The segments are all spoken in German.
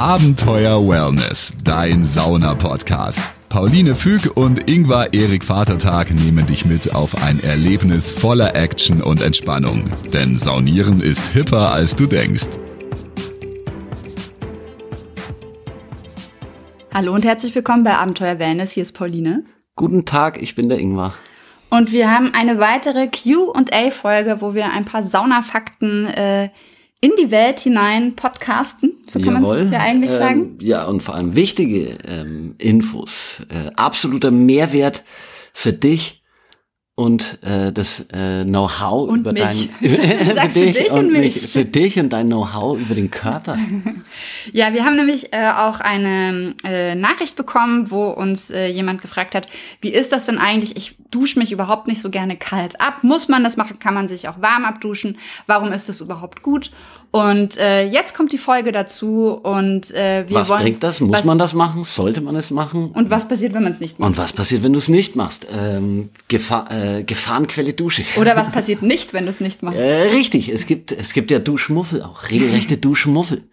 Abenteuer Wellness, dein Sauna-Podcast. Pauline Füg und Ingvar Erik Vatertag nehmen dich mit auf ein Erlebnis voller Action und Entspannung. Denn Saunieren ist hipper, als du denkst. Hallo und herzlich willkommen bei Abenteuer Wellness. Hier ist Pauline. Guten Tag, ich bin der Ingvar. Und wir haben eine weitere Q&A-Folge, wo wir ein paar Saunafakten äh, in die Welt hinein podcasten. So kann man es ja eigentlich ähm, sagen. Ja, und vor allem wichtige ähm, Infos. Äh, absoluter Mehrwert für dich und äh, das äh, Know-how über mich. dein sagst für dich und mich, mich. für dich und dein Know-how über den Körper. Ja, wir haben nämlich äh, auch eine äh, Nachricht bekommen, wo uns äh, jemand gefragt hat, wie ist das denn eigentlich? Ich dusche mich überhaupt nicht so gerne kalt ab. Muss man das machen? Kann man sich auch warm abduschen? Warum ist das überhaupt gut? Und äh, jetzt kommt die Folge dazu und äh, wir was wollen. bringt das? Muss was, man das machen? Sollte man es machen? Und was passiert, wenn man es nicht macht? Und was passiert, wenn du es nicht machst? Ähm, Gefahr, äh, Gefahrenquelle Dusche. Oder was passiert nicht, wenn du es nicht machst? Äh, richtig, es gibt, es gibt ja Duschmuffel auch, regelrechte Duschmuffel.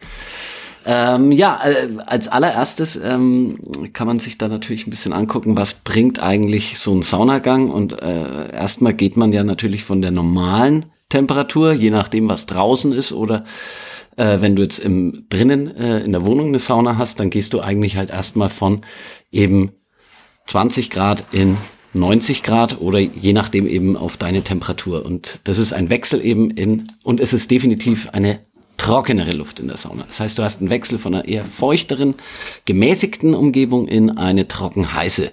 Ähm, ja, äh, als allererstes ähm, kann man sich da natürlich ein bisschen angucken, was bringt eigentlich so ein Saunagang. Und äh, erstmal geht man ja natürlich von der normalen Temperatur, je nachdem, was draußen ist oder äh, wenn du jetzt im drinnen äh, in der Wohnung eine Sauna hast, dann gehst du eigentlich halt erstmal von eben 20 Grad in 90 Grad oder je nachdem eben auf deine Temperatur. Und das ist ein Wechsel eben in, und es ist definitiv eine trockenere Luft in der Sauna. Das heißt, du hast einen Wechsel von einer eher feuchteren, gemäßigten Umgebung in eine trocken heiße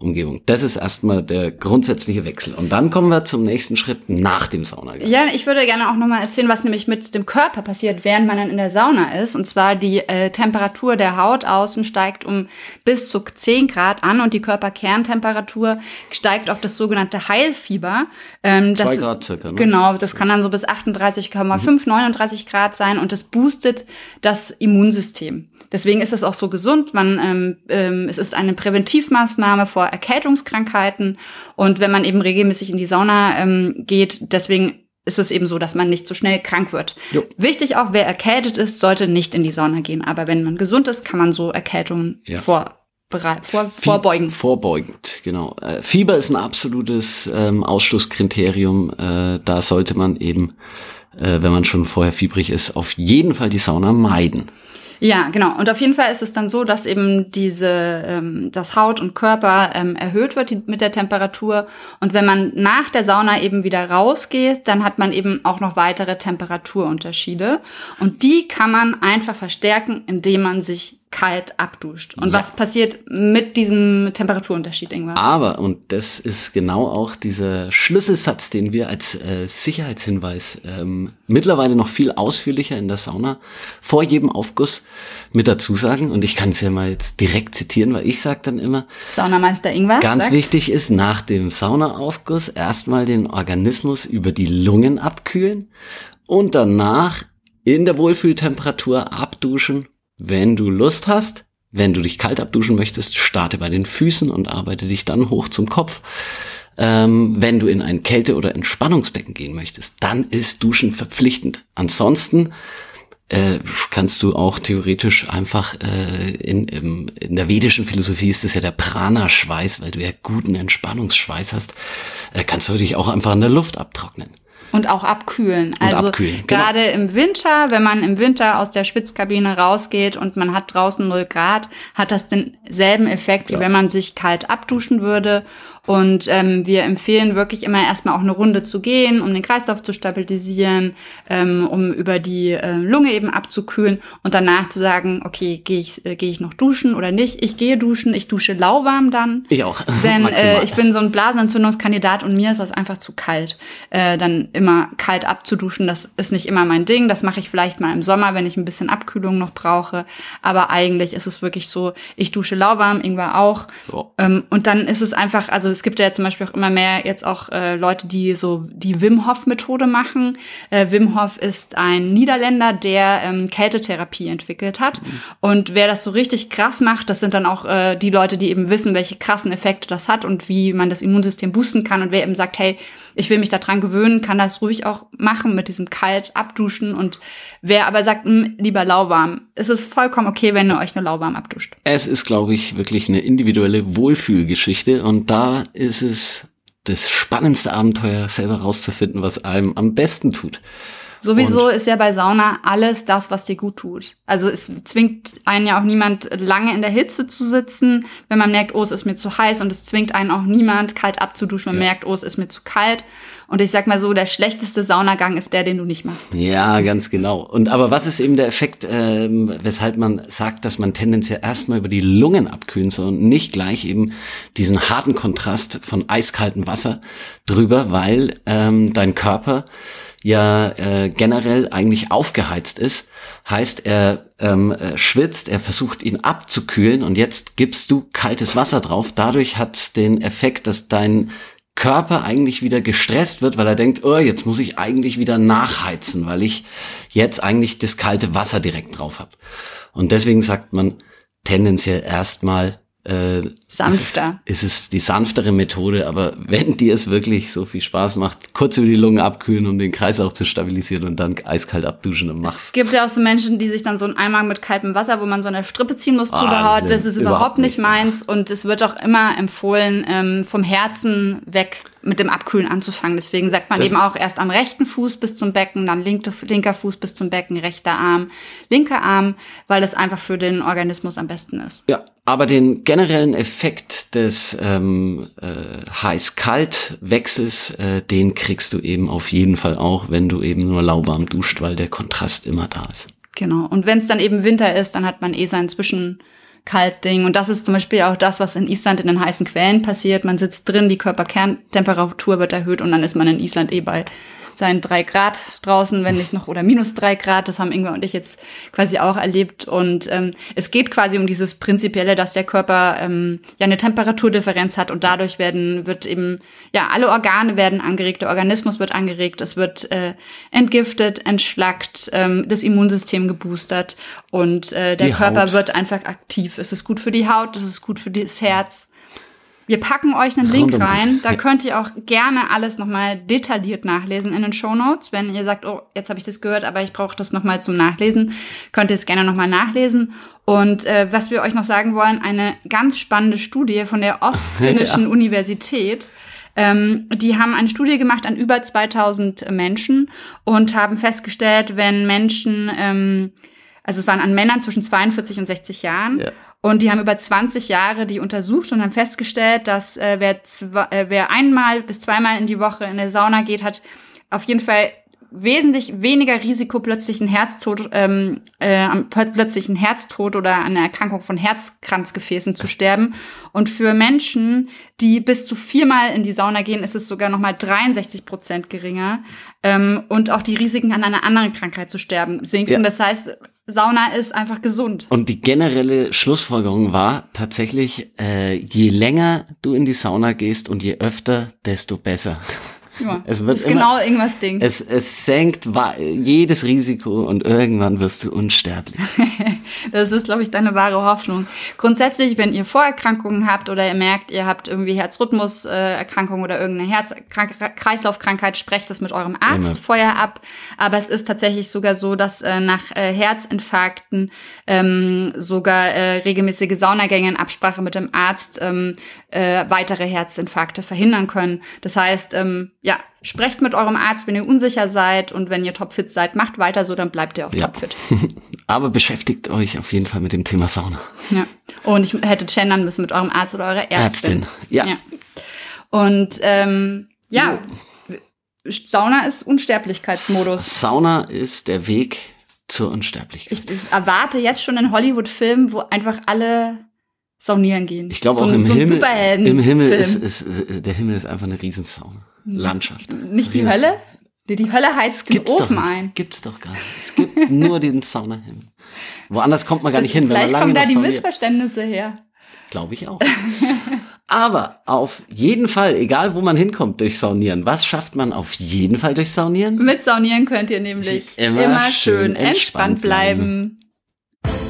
Umgebung. Das ist erstmal der grundsätzliche Wechsel. Und dann kommen wir zum nächsten Schritt nach dem Saunagang. Ja, ich würde gerne auch nochmal erzählen, was nämlich mit dem Körper passiert, während man dann in der Sauna ist. Und zwar die äh, Temperatur der Haut außen steigt um bis zu 10 Grad an und die Körperkerntemperatur steigt auf das sogenannte Heilfieber. Ähm, Zwei das, Grad circa, ne? Genau, das kann dann so bis 38,5, 39 Grad sein und das boostet das Immunsystem. Deswegen ist es auch so gesund. Man, ähm, ähm, es ist eine Präventivmaßnahme vor Erkältungskrankheiten. Und wenn man eben regelmäßig in die Sauna ähm, geht, deswegen ist es eben so, dass man nicht so schnell krank wird. Jo. Wichtig auch, wer erkältet ist, sollte nicht in die Sauna gehen. Aber wenn man gesund ist, kann man so Erkältungen Ja. vor, vor, vorbeugen. Vorbeugend, genau. Äh, Fieber ist ein absolutes ähm, Ausschlusskriterium. Äh, da sollte man eben, äh, wenn man schon vorher fiebrig ist, auf jeden Fall die Sauna meiden. Ja, genau. Und auf jeden Fall ist es dann so, dass eben diese, ähm, das Haut und Körper ähm, erhöht wird die, mit der Temperatur. Und wenn man nach der Sauna eben wieder rausgeht, dann hat man eben auch noch weitere Temperaturunterschiede. Und die kann man einfach verstärken, indem man sich kalt abduscht. Und Ja. was passiert mit diesem Temperaturunterschied, Ingwer? Aber, und das ist genau auch dieser Schlüsselsatz, den wir als äh, Sicherheitshinweis ähm, mittlerweile noch viel ausführlicher in der Sauna vor jedem Aufguss mit dazu sagen. Und ich kann es ja mal jetzt direkt zitieren, weil ich sage dann immer, Saunameister Ingwer Ganz sagt, wichtig ist, nach dem Saunaaufguss erstmal den Organismus über die Lungen abkühlen und danach in der Wohlfühltemperatur abduschen, wenn du Lust hast. Wenn du dich kalt abduschen möchtest, starte bei den Füßen und arbeite dich dann hoch zum Kopf. Ähm, wenn du in ein Kälte- oder Entspannungsbecken gehen möchtest, dann ist Duschen verpflichtend. Ansonsten äh, kannst du auch theoretisch einfach äh, in, im, in der vedischen Philosophie ist das ja der Prana-Schweiß, weil du ja guten Entspannungsschweiß hast, äh, kannst du dich auch einfach in der Luft abtrocknen. Und auch abkühlen. Also abkühlen, genau. gerade im Winter, wenn man im Winter aus der Spitzkabine rausgeht und man hat draußen 0 Grad, hat das denselben Effekt, wie Ja. wenn man sich kalt abduschen würde. Und ähm, wir empfehlen wirklich immer erstmal auch eine Runde zu gehen, um den Kreislauf zu stabilisieren, ähm, um über die äh, Lunge eben abzukühlen und danach zu sagen, okay, gehe ich, äh, gehe ich noch duschen oder nicht? Ich gehe duschen, ich dusche lauwarm dann. Ich auch. Denn äh, ich bin so ein Blasenentzündungskandidat und mir ist das einfach zu kalt. Äh, dann immer kalt abzuduschen, das ist nicht immer mein Ding. Das mache ich vielleicht mal im Sommer, wenn ich ein bisschen Abkühlung noch brauche. Aber eigentlich ist es wirklich so, ich dusche lauwarm, Ingwer auch. Ja. Ähm, und dann ist es einfach, also es gibt ja zum Beispiel auch immer mehr jetzt auch äh, Leute, die so die Wim Hof Methode machen. Äh, Wim Hof ist ein Niederländer, der ähm, Kältetherapie entwickelt hat. Und wer das so richtig krass macht, das sind dann auch äh, die Leute, die eben wissen, welche krassen Effekte das hat und wie man das Immunsystem boosten kann. Und wer eben sagt, hey, ich will mich daran gewöhnen, kann das ruhig auch machen mit diesem kalt abduschen. Und wer aber sagt, hm, lieber lauwarm, ist es vollkommen okay, wenn ihr euch nur lauwarm abduscht. Es ist, glaube ich, wirklich eine individuelle Wohlfühlgeschichte. Und da ist es das spannendste Abenteuer, selber rauszufinden, was einem am besten tut. Sowieso und ist ja bei Sauna alles das, was dir gut tut. Also es zwingt einen ja auch niemand lange in der Hitze zu sitzen, wenn man merkt, oh, es ist mir zu heiß und es zwingt einen auch niemand kalt abzuduschen, wenn man ja. merkt, oh, es ist mir zu kalt. Und ich sag mal so, der schlechteste Saunagang ist der, den du nicht machst. Ja, ganz genau. Und aber was ist eben der Effekt, ähm, weshalb man sagt, dass man tendenziell erstmal über die Lungen abkühlen soll und nicht gleich eben diesen harten Kontrast von eiskaltem Wasser drüber, weil ähm, dein Körper ja äh, generell eigentlich aufgeheizt ist. Heißt, er ähm, äh, schwitzt, er versucht ihn abzukühlen und jetzt gibst du kaltes Wasser drauf. Dadurch hat den Effekt, dass dein Körper eigentlich wieder gestresst wird, weil er denkt, oh, jetzt muss ich eigentlich wieder nachheizen, weil ich jetzt eigentlich das kalte Wasser direkt drauf habe. Und deswegen sagt man tendenziell erstmal äh, sanfter. Ist es, ist es die sanftere Methode, aber wenn dir es wirklich so viel Spaß macht, kurz über die Lungen abkühlen, um den Kreislauf zu stabilisieren und dann eiskalt abduschen und mach's. Es gibt ja auch so Menschen, die sich dann so einen Eimer mit kaltem Wasser, wo man so eine Strippe ziehen muss, ah, drüber Das, das ist überhaupt nicht meins und es wird auch immer empfohlen, ähm, vom Herzen weg mit dem Abkühlen anzufangen. Deswegen sagt man das eben auch erst am rechten Fuß bis zum Becken, dann linke, linker Fuß bis zum Becken, rechter Arm, linker Arm, weil das einfach für den Organismus am besten ist. Ja, aber den generellen Effekt des ähm, äh, Heiß-Kalt-Wechsels, äh, den kriegst du eben auf jeden Fall auch, wenn du eben nur lauwarm duscht, weil der Kontrast immer da ist. Genau. Und wenn es dann eben Winter ist, dann hat man eh sein Zwischenkaltding. Und das ist zum Beispiel auch das, was in Island in den heißen Quellen passiert. Man sitzt drin, die Körperkerntemperatur wird erhöht und dann ist man in Island eh bei seien drei Grad draußen, wenn nicht noch, oder minus drei Grad. Das haben Ingwer und ich jetzt quasi auch erlebt. Und ähm, es geht quasi um dieses Prinzipielle, dass der Körper ähm, ja eine Temperaturdifferenz hat und dadurch werden, wird eben, ja, alle Organe werden angeregt, der Organismus wird angeregt, es wird äh, entgiftet, entschlackt, ähm, das Immunsystem geboostert und äh, der die Körper Haut. wird einfach aktiv. Es ist gut für die Haut, es ist gut für das Herz. Wir packen euch einen Link rein. Da könnt ihr auch gerne alles nochmal detailliert nachlesen in den Show Notes. Wenn ihr sagt, oh, jetzt habe ich das gehört, aber ich brauche das nochmal zum Nachlesen, könnt ihr es gerne nochmal nachlesen. Und äh, was wir euch noch sagen wollen, eine ganz spannende Studie von der Ostfinnischen ja. Universität. Ähm, die haben eine Studie gemacht an über 2000 Menschen und haben festgestellt, wenn Menschen, ähm, also es waren an Männern zwischen 42 und 60 Jahren, ja. Und die haben über 20 Jahre die untersucht und haben festgestellt, dass äh, wer, zwei, äh, wer einmal bis zweimal in die Woche in eine Sauna geht, hat auf jeden Fall wesentlich weniger Risiko, plötzlichen Herztod, ähm, äh, plötzlichen Herztod oder an einer Erkrankung von Herzkranzgefäßen zu sterben. Und für Menschen, die bis zu viermal in die Sauna gehen, ist es sogar nochmal 63 Prozent geringer. Ähm, und auch die Risiken an einer anderen Krankheit zu sterben sinken. Ja. Das heißt, Sauna ist einfach gesund. Und die generelle Schlussfolgerung war tatsächlich, äh, je länger du in die Sauna gehst und je öfter, desto besser. Ja, es wird ist immer, genau irgendwas Ding. Es, es senkt jedes Risiko und irgendwann wirst du unsterblich. das ist, glaube ich, deine wahre Hoffnung. Grundsätzlich, wenn ihr Vorerkrankungen habt oder ihr merkt, ihr habt irgendwie Herzrhythmuserkrankung oder irgendeine Herz-Kreislaufkrankheit, sprecht das mit eurem Arzt immer. vorher ab. Aber es ist tatsächlich sogar so, dass äh, nach äh, Herzinfarkten ähm, sogar äh, regelmäßige Saunagänge in Absprache mit dem Arzt ähm, äh, weitere Herzinfarkte verhindern können. Das heißt, ähm, ja, sprecht mit eurem Arzt, wenn ihr unsicher seid und wenn ihr topfit seid, macht weiter so, dann bleibt ihr auch ja. topfit. Aber beschäftigt euch auf jeden Fall mit dem Thema Sauna. Ja. Und ich hätte gendern müssen mit eurem Arzt oder eurer Ärztin. Ärztin, ja. ja. Und ähm, ja, jo. Sauna ist Unsterblichkeitsmodus. Sauna ist der Weg zur Unsterblichkeit. Ich erwarte jetzt schon einen Hollywood-Film, wo einfach alle saunieren gehen. Ich glaube so, auch im so Himmel. Im Himmel ist, ist, ist, der Himmel ist einfach eine Riesensauna. Landschaft. Nicht die Hölle? Die, Hölle heizt den Ofen ein. Gibt's doch gar nicht. Es gibt nur den Saunahimmel. Woanders kommt man gar das, nicht hin, wenn man lange kommen da die sauniert. Missverständnisse her. Glaube ich auch. Aber auf jeden Fall, egal wo man hinkommt durch Saunieren, was schafft man auf jeden Fall durch Saunieren? Mit Saunieren könnt ihr nämlich immer, immer schön entspannt, entspannt bleiben. bleiben.